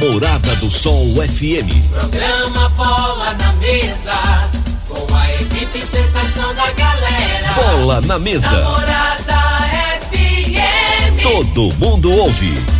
Namorada do Sol FM. Programa Bola na Mesa, com a equipe sensação da galera. Bola na Mesa. Namorada FM. Todo mundo ouve.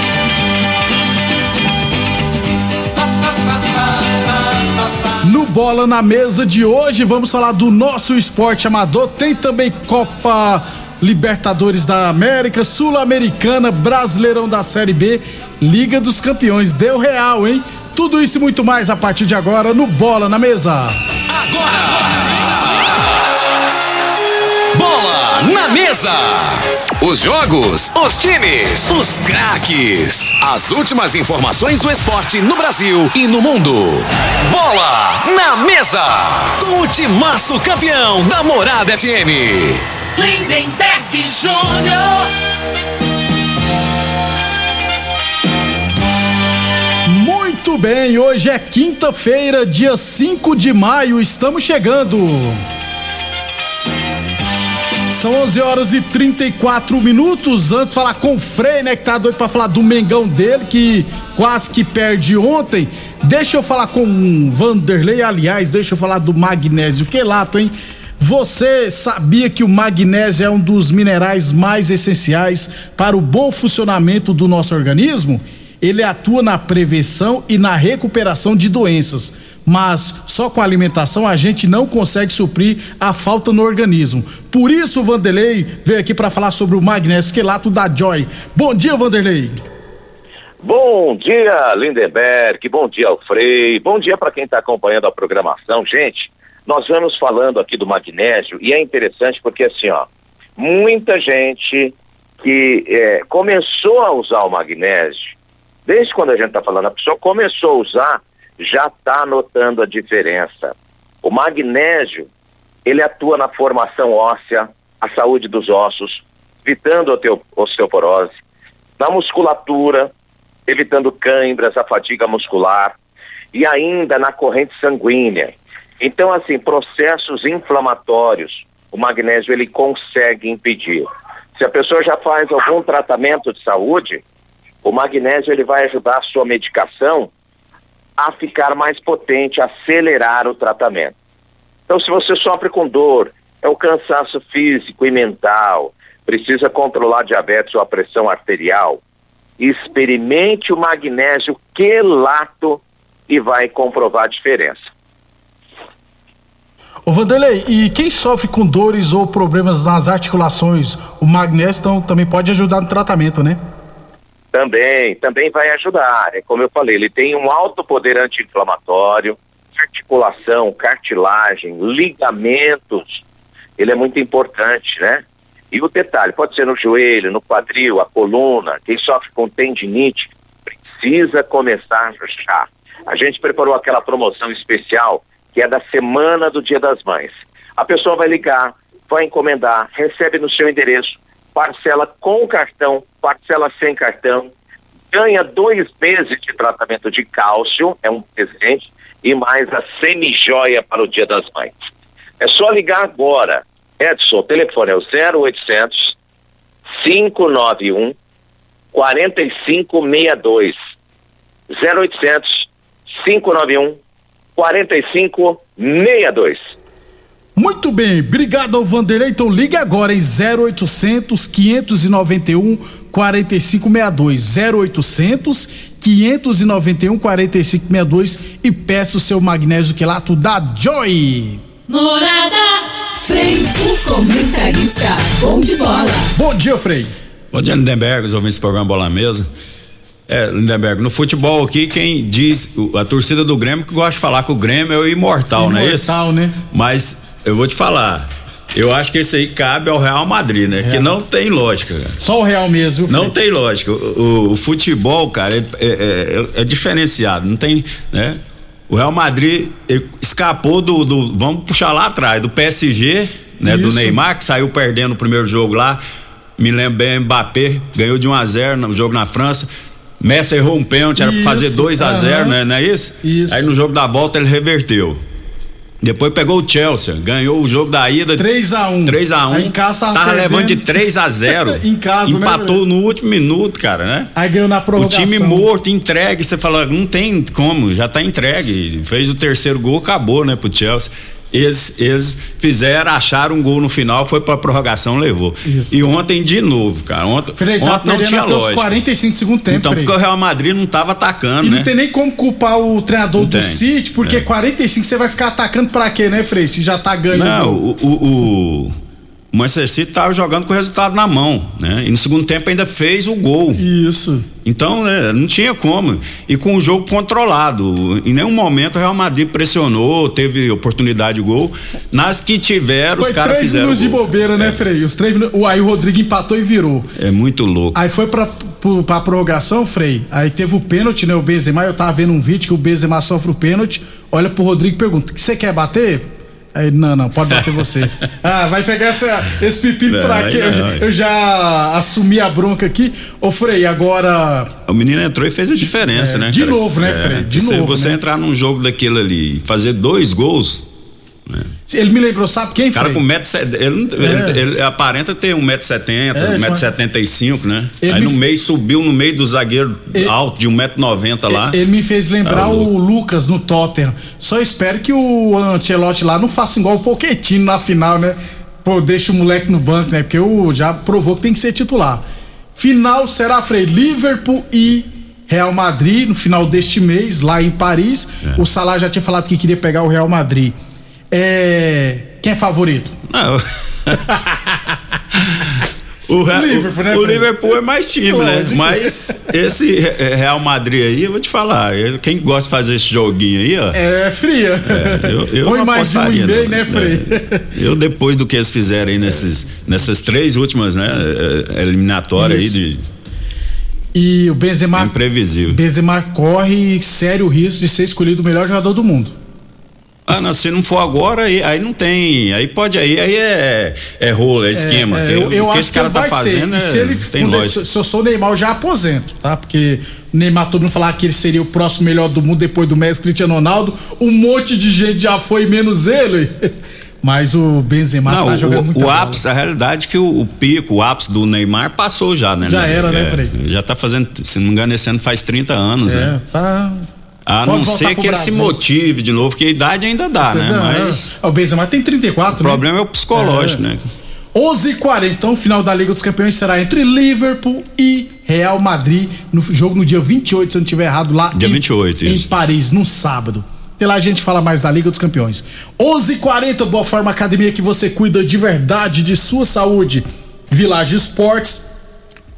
Bola na Mesa de hoje, vamos falar do nosso esporte amador. Tem também Copa Libertadores da América, Sul-Americana, Brasileirão da Série B, Liga dos Campeões. Deu real, hein? Tudo isso e muito mais a partir de agora no Bola na Mesa. Bola na mesa. Os jogos, os times, os craques. As últimas informações do esporte no Brasil e no mundo. Bola na mesa. Com o timaço campeão da Morada FM. Lindenberg Júnior. Muito bem, hoje é quinta-feira, dia 5 de maio, estamos chegando. São 11 horas e 34 minutos. Antes falar com o Frei, né, que tá doido pra falar do Mengão dele, que quase que perde ontem. Deixa eu falar com o Vanderlei, aliás, deixa eu falar do magnésio. Que lato, hein? Você sabia que o magnésio é um dos minerais mais essenciais para o bom funcionamento do nosso organismo? Ele atua na prevenção e na recuperação de doenças, mas só com alimentação a gente não consegue suprir a falta no organismo. Por isso, o Vanderlei veio aqui para falar sobre o magnésio quelato da Joy. Bom dia, Vanderlei. Bom dia, Lindenberg. Bom dia, Alfrei. Bom dia para quem está acompanhando a programação. Gente, nós vamos falando aqui do magnésio e é interessante porque assim, ó, muita gente que eh, começou a usar o magnésio, desde quando a gente está falando, a pessoa começou a usar, já está notando a diferença. O magnésio, ele atua na formação óssea, a saúde dos ossos, evitando a teo- osteoporose, na musculatura, evitando câimbras, a fadiga muscular e ainda na corrente sanguínea. Então, assim, processos inflamatórios, o magnésio ele consegue impedir. Se a pessoa já faz algum tratamento de saúde, o magnésio ele vai ajudar a sua medicação a ficar mais potente, acelerar o tratamento. Então, se você sofre com dor, é o cansaço físico e mental, precisa controlar diabetes ou a pressão arterial, experimente o magnésio quelato e vai comprovar a diferença. Ô Vanderlei, e quem sofre com dores ou problemas nas articulações, o magnésio então, também pode ajudar no tratamento, né? Também, também vai ajudar. É como eu falei, ele tem um alto poder anti-inflamatório, articulação, cartilagem, ligamentos. Ele é muito importante, né? E o detalhe, pode ser no joelho, no quadril, a coluna, quem sofre com tendinite, precisa começar já. A gente preparou aquela promoção especial que é da semana do Dia das Mães. A pessoa vai ligar, vai encomendar, recebe no seu endereço, parcela com cartão, parcela sem cartão, ganha dois meses de tratamento de cálcio, é um presente, e mais a semijoia para o Dia das Mães. É só ligar agora. Edson, o telefone é o 0800 591 4562. 0800 591 4562. Muito bem, obrigado ao Vanderlei. Então ligue agora em 0800 591 4562. 0800 591 4562 e peça o seu magnésio quelato da Joy. Morada Frei, o comentarista bom de bola. Bom dia, Frei. Bom dia, Lindenberg, os ouvintes do programa Bola Mesa. É, Lindenberg, no futebol aqui, quem diz, a torcida do Grêmio que gosta de falar que o Grêmio é o imortal, imortal não é isso? Imortal, né? Mas eu vou te falar, eu acho que esse aí cabe ao Real Madrid, né? Que não tem lógica. Cara. Só o Real mesmo. Não tem lógica. O, o, o futebol, cara, é, é, é, é, diferenciado. Não tem, né? O Real Madrid escapou do, do, vamos puxar lá atrás, do PSG, né? Isso. Do Neymar que saiu perdendo o primeiro jogo lá. Me lembro bem, Mbappé ganhou de 1 a 0 no jogo na França. Messi errou um pênalti, era pra fazer 2 a 0 uhum. né? Não é isso? Isso. Aí no jogo da volta ele reverteu. Depois pegou o Chelsea, ganhou o jogo da ida 3 a 1. 3 a 1. Aí em casa tava, tava levando de 3 a 0. em casa, Empatou né, no último minuto, cara, né? Aí ganhou na prorrogação. O time morto, entregue, você fala, não tem como, já tá entregue. Fez o terceiro gol, acabou, né, pro Chelsea. Eles, eles fizeram, acharam um gol no final, foi pra prorrogação, levou. Isso. E ontem de novo, cara. Ontem, Frei, tá ontem não tinha lógica. 45 segundos tempo, Então, Frei. porque o Real Madrid não tava atacando, e né? não tem nem como culpar o treinador Não do tem. City, porque É. 45 você vai ficar atacando pra quê, né, Frei? Se já tá ganhando. Não, o, o, o, o Manchester City tava jogando com o resultado na mão, né? E no segundo tempo ainda fez o gol. Isso. Então, né, não tinha como. E com o jogo controlado. Em nenhum momento o Real Madrid pressionou, teve oportunidade de gol. Nas que tiveram, Foi os caras três fizeram. minutos de gol. bobeira, né, Frei? Os três minutos. Aí o Rodrigo empatou e virou. É muito louco. Aí foi pra, pra prorrogação, Frei. Aí teve o pênalti, né? O Benzema. Eu tava vendo um vídeo que o Benzema sofre o pênalti. Olha pro Rodrigo e pergunta: você quer bater? Aí, não, não, pode bater você. ah, vai pegar essa, esse pepino Não, pra quê? Eu, eu já assumi a bronca aqui. Ô, Frei, agora. O menino entrou e fez a diferença, É, né? de cara? novo, né, Fred? De se novo, você né? entrar num jogo daquele ali e fazer dois gols, Ele me lembrou, sabe quem, o cara Frei? com 1,70m, ele, É. ele, ele aparenta ter 1,70m, É, 1,75m, né? Ele Aí no me- meio subiu no meio do zagueiro Ele- alto de 1,90m lá. Ele me fez lembrar Tá o. Lucas no Tottenham. Só espero que o Ancelotti lá não faça igual o Pochettino na final, né? Pô, deixa o moleque no banco, né? Porque o já provou que tem que ser titular. Final será, Frei, Liverpool e Real Madrid no final deste mês, lá em Paris. É. O Salah já tinha falado que queria pegar o Real Madrid. É... Quem é favorito? Não. O, Re- Liverpool, né, o? Liverpool é mais time, né? Mas esse Re- Real Madrid aí, eu vou te falar, quem gosta de fazer esse joguinho aí, ó. É fria. Eu, eu Põe não mais um e meio, não. né, Frei? É. Eu, depois do que eles fizeram aí nesses, nessas três últimas, né, eh, eliminatórias aí de E o Benzema imprevisível. Benzema corre sério risco de ser escolhido o melhor jogador do mundo. Ah, não, se não for agora, aí, aí não tem. Aí pode aí, aí é, é rolo, é esquema. É, que- eu eu o que esse que cara ele tá fazendo é, se ele tem lógica. se eu sou o Neymar, eu já aposento, tá? Porque o Neymar todo mundo falava que ele seria o próximo melhor do mundo depois do Messi Cristiano Ronaldo. Um monte de gente já foi menos ele. Mas o Benzema Não, tá jogando o, muita o bola. ápice, a realidade é que o, o pico, o ápice do Neymar passou já, né? Já era, né, É? Já tá fazendo, se não me engano, esse ano faz 30 anos, É, né? tá. A Pode não ser que ele se motive de novo, que a idade ainda dá, né? Entendeu? Mas É, O Benzema tem 34, o problema é o psicológico, É. né? 11h40, então o final da Liga dos Campeões será entre Liverpool e Real Madrid, no jogo no dia 28, se eu não estiver errado, lá Dia em, 28, em isso. Paris, no sábado. Até lá a gente fala mais da Liga dos Campeões. 11h40, Boa Forma Academia que você cuida de verdade de sua saúde. Village Esportes,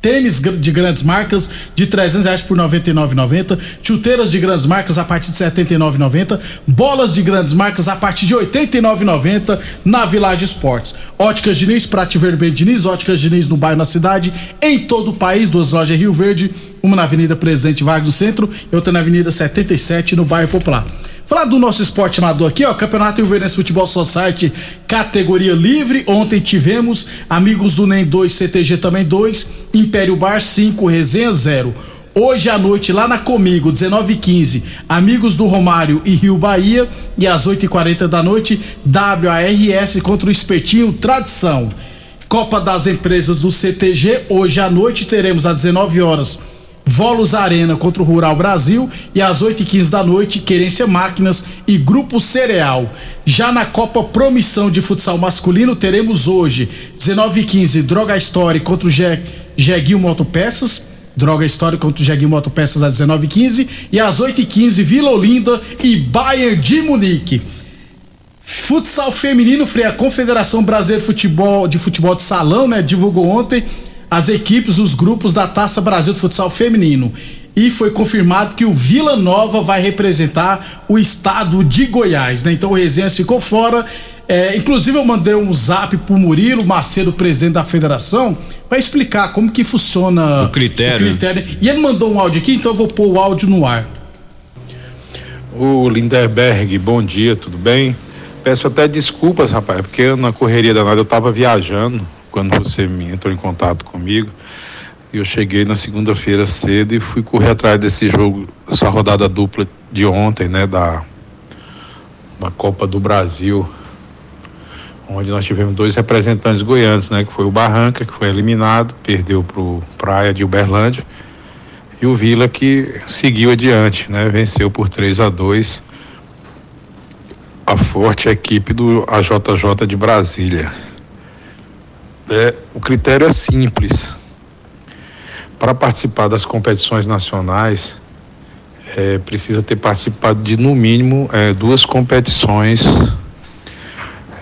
Tênis de grandes marcas de 300 reais por 99,90. Chuteiras de grandes marcas a partir de 79,90. Bolas de grandes marcas a partir de 89,90 na Village Esportes. Óticas Diniz, Prate Vermelho Diniz, Óticas Diniz no bairro, na cidade, em todo o país. Duas lojas Rio Verde, uma na Avenida Presidente Vargas do Centro e outra na Avenida 77 no bairro Popular. Falar do nosso esporte amador aqui, ó, Campeonato Rio Verdense Futebol Society, categoria livre. Ontem tivemos amigos do NEM 2, CTG também 2, Império Bar 5, Resenha 0. Hoje à noite, lá na Comigo, 19h15, amigos do Romário e Rio Bahia. E às 8h40 da noite, WARS contra o Espetinho Tradição. Copa das Empresas do CTG, hoje à noite teremos às 19 horas Volos Arena contra o Rural Brasil e às 8h15 da noite, Querência Máquinas e Grupo Cereal. Já na Copa Promissão de Futsal Masculino, teremos hoje, 19h15, Droga Story contra o Jeguil Motopeças. Droga História contra o Jeguinho Motopeças às 19h15 e às 8h15 Vila Olinda e Bayern de Munique. Futsal feminino, Freia, a Confederação Brasileira de Futebol, de Futebol de Salão, né, divulgou ontem as equipes, os grupos da Taça Brasil de Futsal Feminino. E foi confirmado que o Vila Nova vai representar o estado de Goiás, né? Então o Resenha ficou fora. É, inclusive eu mandei um zap pro Murilo Macedo, presidente da federação, para explicar como que funciona o critério. o critério. E ele mandou um áudio aqui, então eu vou pôr o áudio no ar. O Linderberg, bom dia, tudo bem? Peço até desculpas, rapaz, porque na correria danada eu tava viajando, quando você entrou em contato comigo. Eu cheguei na segunda-feira cedo e fui correr atrás desse jogo, essa rodada dupla de ontem, né, da, da Copa do Brasil, onde nós tivemos dois representantes goianos, né, que foi o Barranca, que foi eliminado, perdeu para o Praia de Uberlândia, e o Vila que seguiu adiante, né, venceu por 3 a 2 a forte equipe do AJJ de Brasília. É, o critério é simples. Para participar das competições nacionais, é, precisa ter participado de no mínimo é, duas competições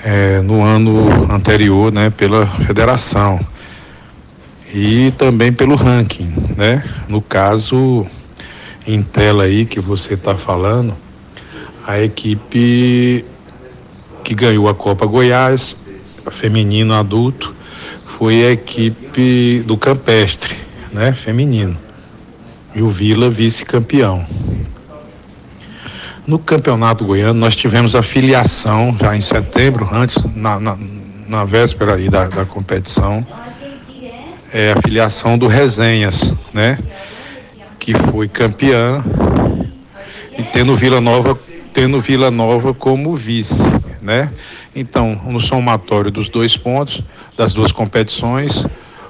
é, no ano anterior, né, pela federação e também pelo ranking, né? No caso em tela aí que você está falando, a equipe que ganhou a Copa Goiás, feminino adulto, foi a equipe do Campestre, né, feminino. E o Vila vice-campeão. No Campeonato Goiano nós tivemos a filiação já em setembro, antes, na, na, na véspera aí da, da competição, é a filiação do Resenhas, né? Que foi campeã e tendo Vila Nova, tendo Vila Nova como vice, né? Então, no somatório dos dois pontos, das duas competições,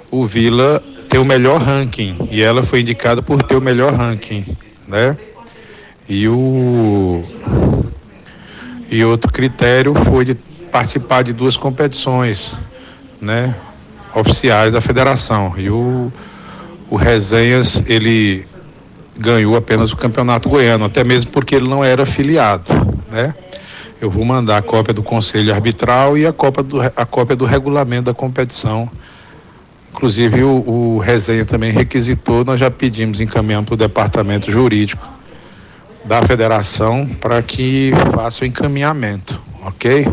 o Vila tem o melhor ranking e ela foi indicada por ter o melhor ranking, né? E o e outro critério foi de participar de duas competições, né? Oficiais da federação. E o, o Resenhas, ele ganhou apenas o campeonato goiano, até mesmo porque ele não era afiliado, né? Eu vou mandar a cópia do conselho arbitral e a cópia do, a cópia do regulamento da competição. Inclusive o, o resenha também requisitou, nós já pedimos, encaminhamos para o departamento jurídico da federação para que faça o encaminhamento, ok?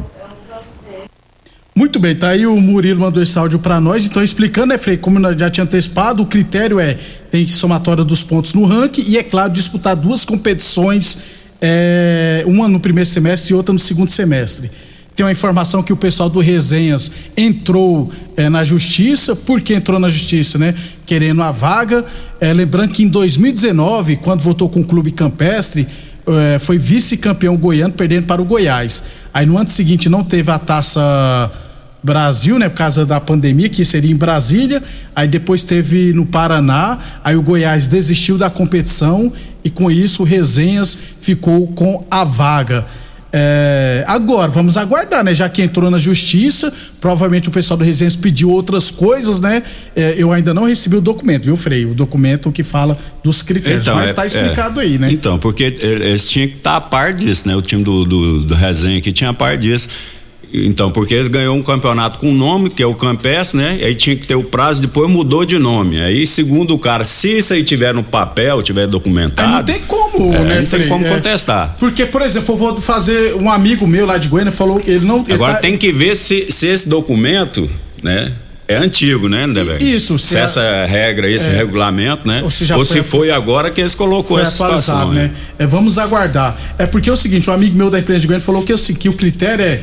Muito bem, tá aí o Murilo mandou esse áudio para nós, então explicando, né, Frei, como nós já tinha antecipado, o critério é tem somatória dos pontos no ranking e, é claro, disputar duas competições é, uma no primeiro semestre e outra no segundo semestre. Tem uma informação que o pessoal do Resenhas entrou é, na justiça, por que entrou na justiça, né? Querendo a vaga. É, lembrando que em 2019, quando votou com o Clube Campestre, é, foi vice-campeão goiano, perdendo para o Goiás. Aí no ano seguinte não teve a taça Brasil, né, por causa da pandemia, que seria em Brasília. Aí depois teve no Paraná. Aí o Goiás desistiu da competição e com isso o Resenhas ficou com a vaga. É, agora, vamos aguardar, né? Já que entrou na justiça, provavelmente o pessoal do Resenhas pediu outras coisas, né? É, eu ainda não recebi o documento, viu, Frei? O documento que fala dos critérios, então, mas está é, explicado é, aí, né? Então, porque eles tinham que estar tá a par disso, né? O time do, do, do Resenha que tinha a par disso. Então, porque ele ganhou um campeonato com nome, que é o Campestre, né? Aí tinha que ter o prazo, depois mudou de nome. Aí, segundo o cara, se isso aí tiver no papel, tiver documentado. Aí não tem como, é, né, Não tem como é. contestar. Porque, por exemplo, eu vou fazer. Um amigo meu lá de Goiânia falou ele não. Ele Agora tá... tem que ver se, se esse documento, né? É antigo, né, André? Isso, se, se essa a, regra, esse é, regulamento, né? Ou se, ou se foi, agora que eles colocou essa situação. Né? É, vamos aguardar. É porque é o seguinte, um amigo meu da empresa de Goiânia falou que, assim, que o critério é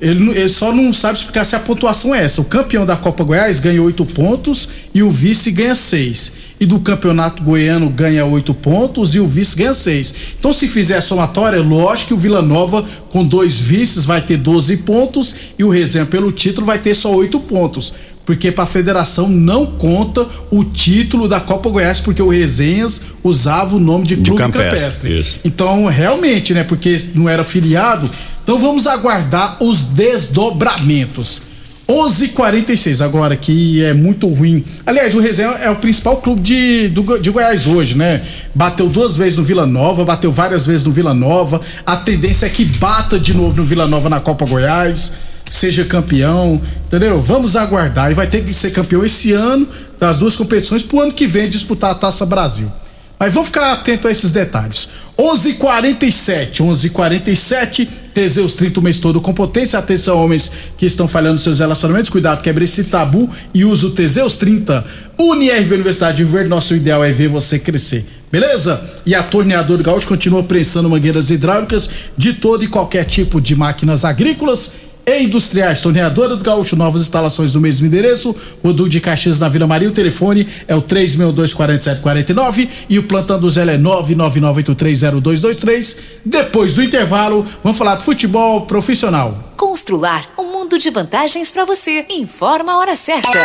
ele, ele, só não sabe explicar se a pontuação é essa. O campeão da Copa Goiás ganha oito pontos e o vice ganha seis. E do campeonato goiano ganha oito pontos e o vice ganha seis. Então, se fizer a somatória, lógico que o Vila Nova, com dois vices, vai ter 12 pontos e o Resenha pelo título vai ter só oito pontos. Porque para a federação não conta o título da Copa Goiás, porque o Resenhas usava o nome de Clube Campestre, Campestre. isso. Então, realmente, né, porque não era filiado, então vamos aguardar os desdobramentos. 11:46 agora que é muito ruim. Aliás, o Resenha é o principal clube de, do de Goiás hoje, né? Bateu duas vezes no Vila Nova, bateu várias vezes no Vila Nova. A tendência é que bata de novo no Vila Nova na Copa Goiás, seja campeão, entendeu? Vamos aguardar e vai ter que ser campeão esse ano das duas competições pro ano que vem disputar a Taça Brasil. Mas vamos ficar atento a esses detalhes. 11:47, 11:47. Teseus 30 o mês todo com potência. Atenção, homens que estão falhando seus relacionamentos. Cuidado, quebre esse tabu e use o Teseus 30. UniRV Universidade de Verde, nosso ideal é ver você crescer. Beleza? E a Torneador Gaúcho continua prensando mangueiras hidráulicas de todo e qualquer tipo de máquinas agrícolas e industriais. Torneadora do Gaúcho, novas instalações no mesmo endereço. Rodul de Caxias na Vila Maria. O telefone é o 3624749 e o plantão do Zé é 999830223. Depois do intervalo, vamos falar de futebol profissional. Constrular um mundo de vantagens para você. Informa a hora certa.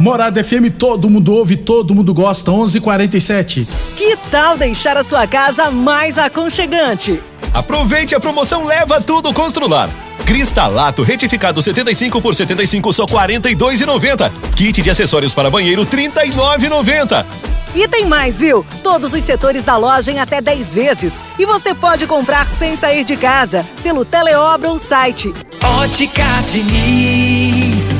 Morada FM, todo mundo ouve, todo mundo gosta. 11:47. Que tal deixar a sua casa mais aconchegante? Aproveite a promoção Leva Tudo Constrular. Cristalato retificado 75 por 75 só 42,90. Kit de acessórios para banheiro 39,90. E tem mais, viu? Todos os setores da loja em até 10 vezes. E você pode comprar sem sair de casa, pelo Teleobra ou site. Óticas Diniz.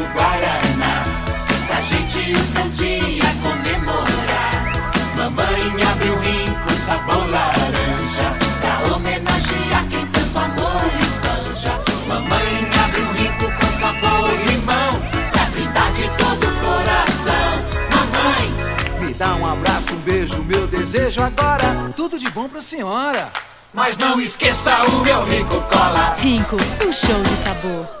rico sabor laranja Pra homenagear quem tanto amor espanja Mamãe abriu rico com sabor limão Pra brindar de todo o coração Mamãe Me dá um abraço, um beijo, meu desejo agora. Tudo de bom pra senhora. Mas não esqueça o meu rico cola Rinco, um show de sabor.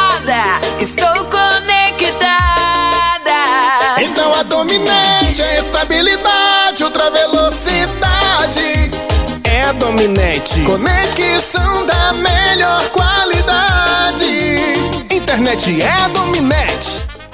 Estou conectada. Então a dominante é estabilidade, ultra velocidade. É dominante. Conexão da melhor qualidade. Internet é dominante.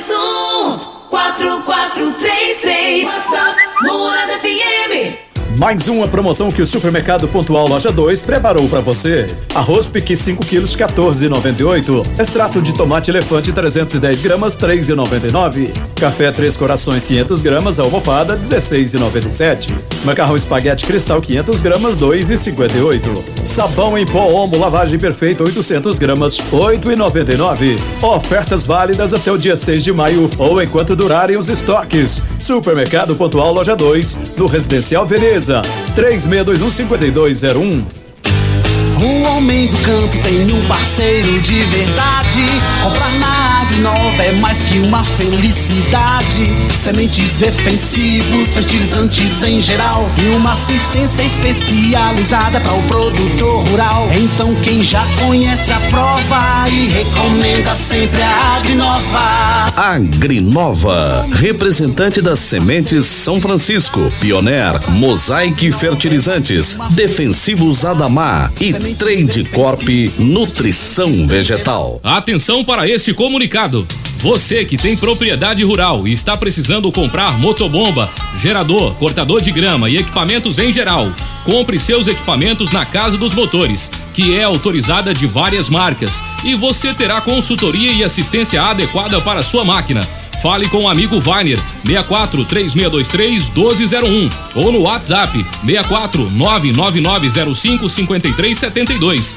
3621 4433 WhatsApp Morada FM Mais uma promoção que o Supermercado Pontual Loja 2 preparou para você. Arroz pique 5 quilos 14,98. Extrato de tomate elefante 310 gramas 3,99. Café Três Corações 500 gramas almofada 16,97. Macarrão espaguete cristal 500 gramas 2,58. Sabão em pó Omo lavagem perfeita 800 gramas 8,99. Ofertas válidas até o dia 6 de maio ou enquanto durarem os estoques. Supermercado Pontual Loja 2 no Residencial Veneza. 3621-5201. O homem do campo tem um parceiro de verdade. Comprar na Agrinova é mais que uma felicidade. Sementes defensivos, fertilizantes em geral. E uma assistência especializada para o produtor rural. Então quem já conhece a prova e recomenda sempre a Agrinova. Agrinova, representante das sementes São Francisco, Pioneer, Mosaic Fertilizantes, Defensivos Adamar e Trade Corp Nutrição Vegetal. Atenção para este comunicado. Você que tem propriedade rural e está precisando comprar motobomba, gerador, cortador de grama e equipamentos em geral, compre seus equipamentos na Casa dos Motores, que é autorizada de várias marcas, e você terá consultoria e assistência adequada para sua máquina. Fale com o amigo Vainer 64 3623 1201 ou no WhatsApp 64 99905 5372.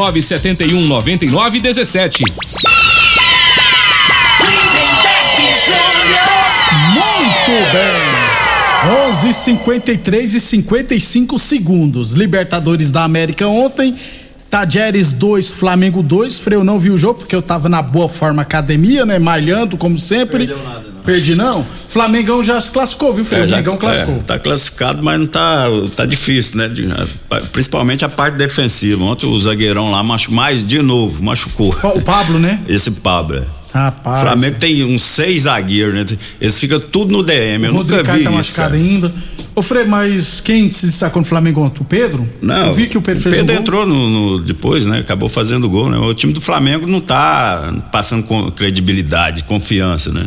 71 99 17. Muito bem. 11:53 e 55 segundos. Libertadores da América ontem. Tajeres 2, Flamengo 2. Freio não viu o jogo porque eu tava na boa forma academia, né? Malhando, como sempre. Perdeu nada, não. Perdi não. Flamengão já se classificou, viu, Freio? É, já- Mengão classificou. é, tá classificado, mas não tá, tá difícil, né? De- principalmente a parte defensiva. Ontem o zagueirão lá machu, mais de novo, machucou. O Pablo, né? Esse Pablo. é. Rapaz. O Flamengo tem uns seis zagueiros, né? Eles ficam tudo no DM. Eu O nunca Rodrigo vi Caio tá isso. machucado Cara. ainda. Ô, Frei, mas quem se destacou no Flamengo ontem? O Pedro? Não, Eu vi que o Pedro fez Pedro um entrou no, no- depois, né? Acabou fazendo gol, né? O time do Flamengo não tá passando com credibilidade, confiança, né?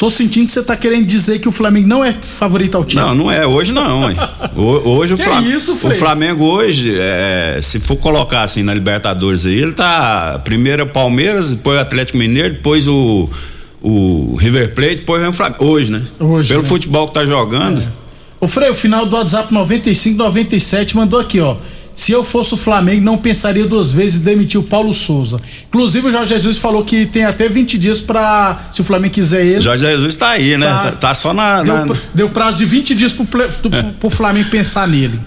Tô sentindo que você tá querendo dizer que o Flamengo não é favorito ao título. Não, não é. Hoje não, hein? Ho- Hoje o, Que Flam- isso, o Frei? Flamengo hoje, é, se for colocar assim na Libertadores aí, ele tá primeiro é o Palmeiras, depois o Atlético Mineiro, depois o, o River Plate, depois vem o Flamengo. Hoje, né? Hoje, Pelo né? futebol que tá jogando. Ô Frei, o final do WhatsApp 9597 mandou aqui, ó. Se eu fosse o Flamengo, não pensaria duas vezes em demitir o Paulo Souza. Inclusive, o Jorge Jesus falou que tem até 20 dias pra. Se o Flamengo quiser ele. Jorge Jesus tá aí, né? Tá. Tá, só na. Deu, na- deu prazo de 20 dias pro, ple- do- pro Flamengo pensar nele.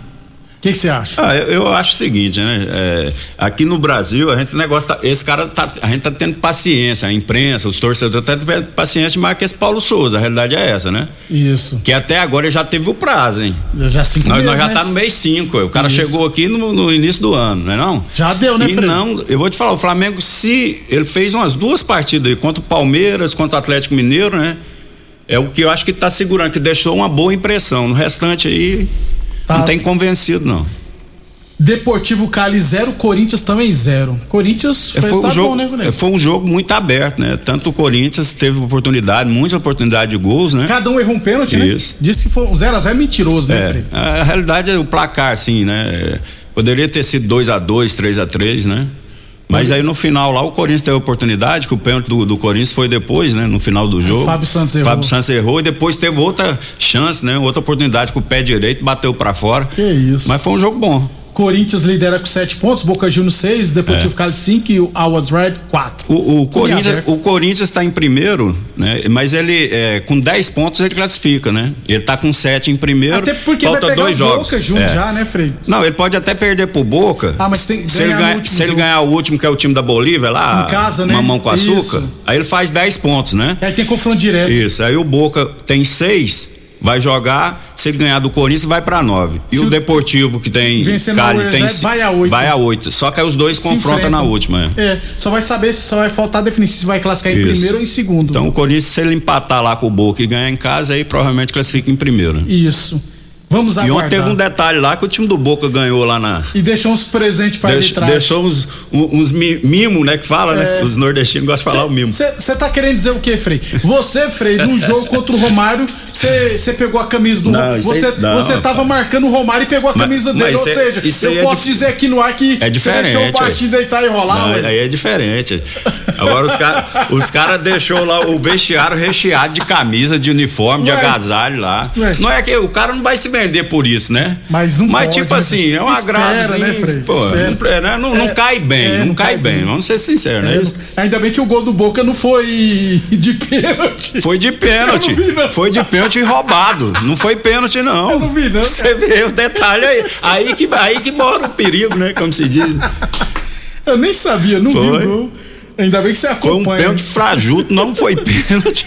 O que que você acha? Ah, eu, eu acho o seguinte, né? É, aqui no Brasil, a gente negócio tá, esse cara tá, a gente tá tendo paciência, a imprensa, os torcedores tá tendo paciência de marcar esse Paulo Souza. A realidade é essa, né? Isso. Que até agora já teve o prazo, hein? Já, já cinco Nós, meses, nós já né? tá no mês 5. O cara Isso. chegou aqui no, no início do ano, não é não? Já deu, né, E Fred? não, eu vou te falar, o Flamengo, se ele fez umas duas partidas aí, contra o Palmeiras, contra o Atlético Mineiro, né? É o que eu acho que tá segurando, que deixou uma boa impressão. No restante aí, Tá. não tem convencido, não. Deportivo Cali 0, Corinthians também 0. Corinthians É, foi, foi, um tá jogo, bom, né, é, foi um jogo muito aberto, né? Tanto o Corinthians teve oportunidade, muita oportunidade de gols, né? Cada um errou um pênalti, né? Isso. Disse que foi um 0x0 mentiroso, né, É, Fred? a, a realidade é o placar, sim, né? É, Poderia ter sido 2 a 2 3 a 3 né? Mas aí no final lá o Corinthians teve a oportunidade, que o pênalti do, do Corinthians foi depois, né? No final do jogo. Fábio Santos errou. Fábio Santos errou e depois teve outra chance, né? Outra oportunidade com o pé direito, bateu pra fora. Que isso. Mas foi um jogo bom. Corinthians lidera com 7 pontos, Boca Juniors 6, Deportivo É. Cali 5 e o Always Red 4. O, o Corinthians o Corinthians está em primeiro, né? Mas ele é, com 10 pontos ele classifica, né? Ele tá com 7 em primeiro. Até porque falta vai pegar dois o jogos. Boca junto É. já, né, Frei? Não, ele pode até perder pro Boca. Ah, mas tem se ele, ganhar se ele ganhar o último, que é o time da Bolívia lá, Em casa, né? mamão com açúcar, Isso. aí ele faz 10 pontos, né? Aí tem confronto direto. Isso, aí o Boca tem 6, vai jogar, se ele ganhar do Corinthians vai pra 9. E Se o Deportivo que tem Vencendo Cali tem ci- vai a oito. Vai a 8. Só que aí os dois Se confrontam na última, é. É, só vai saber se só vai faltar definir se vai classificar em Isso. primeiro ou em segundo. Então o Corinthians, se ele empatar lá com o Boca e ganhar em casa, aí provavelmente classifica em primeiro. Isso. Vamos E aguardar. ontem teve um detalhe lá que o time do Boca ganhou lá na. E deixou uns presentes pra Deix- arbitragem. deixou uns, uns mi- mimo, né? Que fala, né? É. Os nordestinos gostam de falar o mimo. Você tá querendo dizer o quê, Frei? Você, Frei, num jogo contra o Romário, você pegou a camisa do Não, Romário. isso aí- Você não, você tava marcando o Romário e pegou a Mas- camisa dele. mas Ou é- seja, eu é posso dif- dizer aqui no ar que É diferente. você deixou o baixinho deitar e rolar, Não, aí é diferente. Agora os caras os cara deixou lá o vestiário recheado de camisa, de uniforme, de agasalho lá. Não é que o cara não vai se vender por isso, né? Mas não Mas pode, tipo assim, é um agradozinho. né, pô, não, é, né? não, não É, cai bem, é, não, não cai, cai bem. bem. Vamos ser sinceros, né? É, Ainda bem que o gol do Boca não foi de pênalti. Foi de pênalti. Não vi, não. Foi de pênalti roubado. Não foi pênalti, não. Eu não vi, não, Você vê o detalhe aí. Aí que, aí que mora o perigo, né? Como se diz. Eu nem sabia, não vi Foi. o gol. Ainda bem que você Foi um acompanha. pênalti frajuto, não foi pênalti.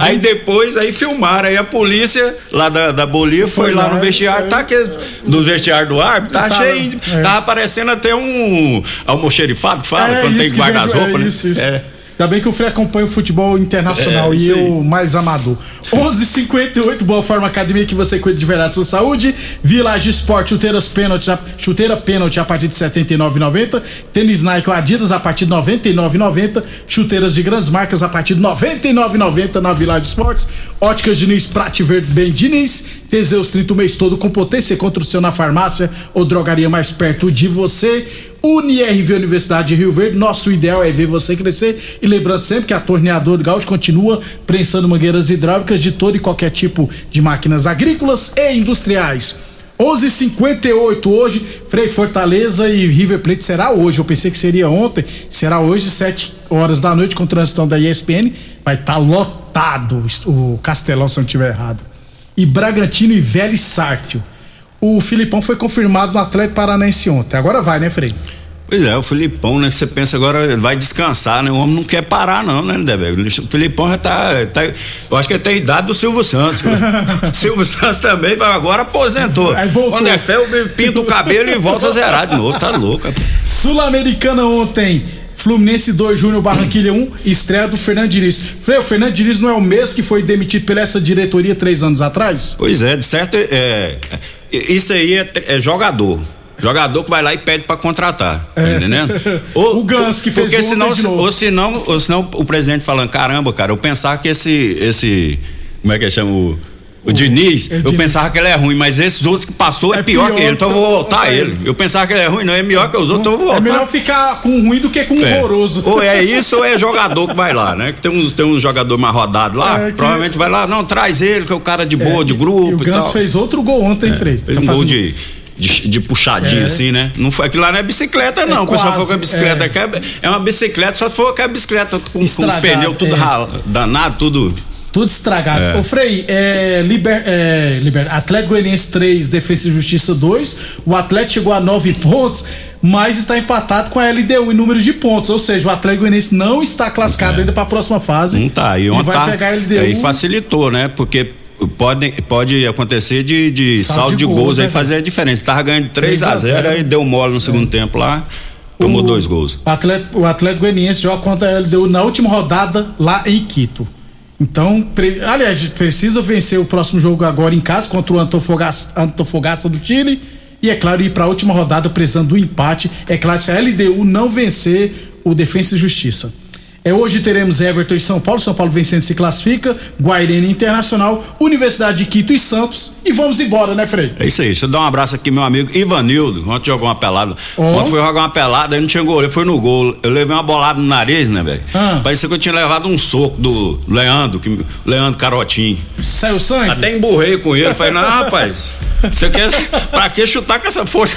Aí que- depois, aí filmaram, aí a polícia lá da, da Bolívia foi, Foi lá, lá, no vestiário, é. tá aqueles, do vestiário do árbitro, tá Tava, cheio, de- é. tava aparecendo até um almoxerifado que fala, É, quando tem que guarda as vem do- roupas, é né? Isso, isso. É. Ainda bem que o Frei acompanha o futebol internacional É, e eu mais amador. 11:58 Boa Forma Academia que você cuida de verdade sua saúde. Village Sport, chuteiras pênalti, a- chuteira pênalti a partir de R$ 79,90. Tênis Nike ou Adidas a partir de R$ 99,90. Chuteiras de grandes marcas a partir de R$ 99,90 na Village Sports. Óticas Diniz, Prate Verde Bem Diniz. Teseus 30 o mês todo com potência contra o seu na farmácia ou drogaria mais perto de você. UniRV Universidade de Rio Verde, nosso ideal é ver você crescer. E lembrando sempre que a Torneadora do Gaúcho continua prensando mangueiras hidráulicas de todo e qualquer tipo de máquinas agrícolas e industriais. 11:58 hoje, Frei Fortaleza e River Plate será hoje. Eu pensei que seria ontem, será hoje, 7 horas da noite, com transmissão da ESPN. Vai estar lotado o Castelão, se eu não estiver errado. E Bragantino e Vélez Sárcio. O Filipão foi confirmado no Atlético Paranaense ontem. Agora vai, né, Frei? Pois é, o Filipão, né? Você pensa agora, vai descansar, né? O homem não quer parar, não, né, Lindeberg? O Filipão já tá, tá- Eu acho que tem a idade do Silvio Santos. cara. Silvio Santos também, agora aposentou. Aí voltou. Quando é fé, eu pinto o cabelo e volta a zerar de novo. Tá louco. Sul-Americana ontem. Fluminense 2, Júnior Barranquilha 1, estreia do Fernando Diniz. Frei, o Fernando Diniz não é o mesmo que foi demitido pela essa diretoria três anos atrás? Pois é, de certo, é, isso aí é, é jogador. Jogador que vai lá e pede pra contratar, tá entendendo? O Gans que fez Porque gol senão, de novo. ou senão, ou senão o presidente falando, caramba, cara, eu pensava que esse, esse, como é que chama o, o, Diniz, é eu Diniz. pensava que ele é ruim, mas esses outros que passou é, É pior, pior, que ele, então eu vou voltar é. ele. Eu pensava que ele é ruim, não é melhor que os outros, então eu vou voltar. É melhor ficar com ruim do que com É. horroroso. Ou é isso ou é jogador que vai lá, né? Que tem uns, tem uns jogador mais rodado lá, É, que- provavelmente vai lá, não, traz ele, que é o cara de boa, de grupo E o e, Gans tal. fez outro gol ontem, É. Fez Tá um gol fazendo- de, de, de puxadinha É. assim, né? Não foi, aquilo lá não é bicicleta, não. o pessoal falou que é bicicleta. é. que É. é uma bicicleta, só se for aquela bicicleta com, com os pneus tudo é. rala, danado, tudo. Tudo estragado. É. Ô Frei, é, liber, é, liber, Atlético Goianiense 3, Defesa e Justiça 2. O Atlético chegou a 9 pontos, mas está empatado com a LDU em número de pontos. Ou seja, o Atlético Goianiense não está classificado ainda para a próxima fase. Não tá. E, E vai tá, pegar a LDU. Aí facilitou, né? Porque pode, pode acontecer de, de Saldo saldo, de gols, gols, né, aí fazer a diferença. Tava ganhando 3 a 0 3 a 0. aí deu mole no segundo tempo lá, tomou O- dois gols. O Atlético, o Atlético Goianiense joga contra a LDU na última rodada lá em Quito. Então, pre- aliás, precisa vencer o próximo jogo agora em casa contra o Antofagasta do Chile. E é claro, ir para a última rodada precisando do empate. É claro, se a LDU não vencer o Defensa e Justiça. É, hoje teremos Everton e São Paulo. São Paulo vencendo se classifica. Guairene Internacional, Universidade de Quito e Santos. E vamos embora, né, Frei? É isso aí. Deixa eu dar um abraço aqui, meu amigo Ivanildo. Ontem jogou uma pelada. Ontem foi jogar uma pelada, aí não tinha goleiro, foi no gol. Eu levei uma bolada no nariz, né, velho? Ah. Parecia que eu tinha levado um soco do Leandro, que, Leandro Carotinho. Saiu sangue? Até emburrei com ele. Falei, não, rapaz, você quer. Pra que chutar com essa força?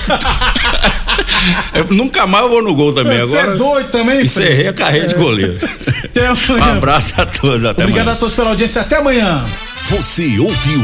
Eu nunca mais eu vou no gol também. Você Agora, é doido também, Encerrei Frei? a carreira de É. goleiro. Até amanhã. Um abraço a todos, até Obrigado amanhã. a todos pela audiência. Até amanhã. Você ouviu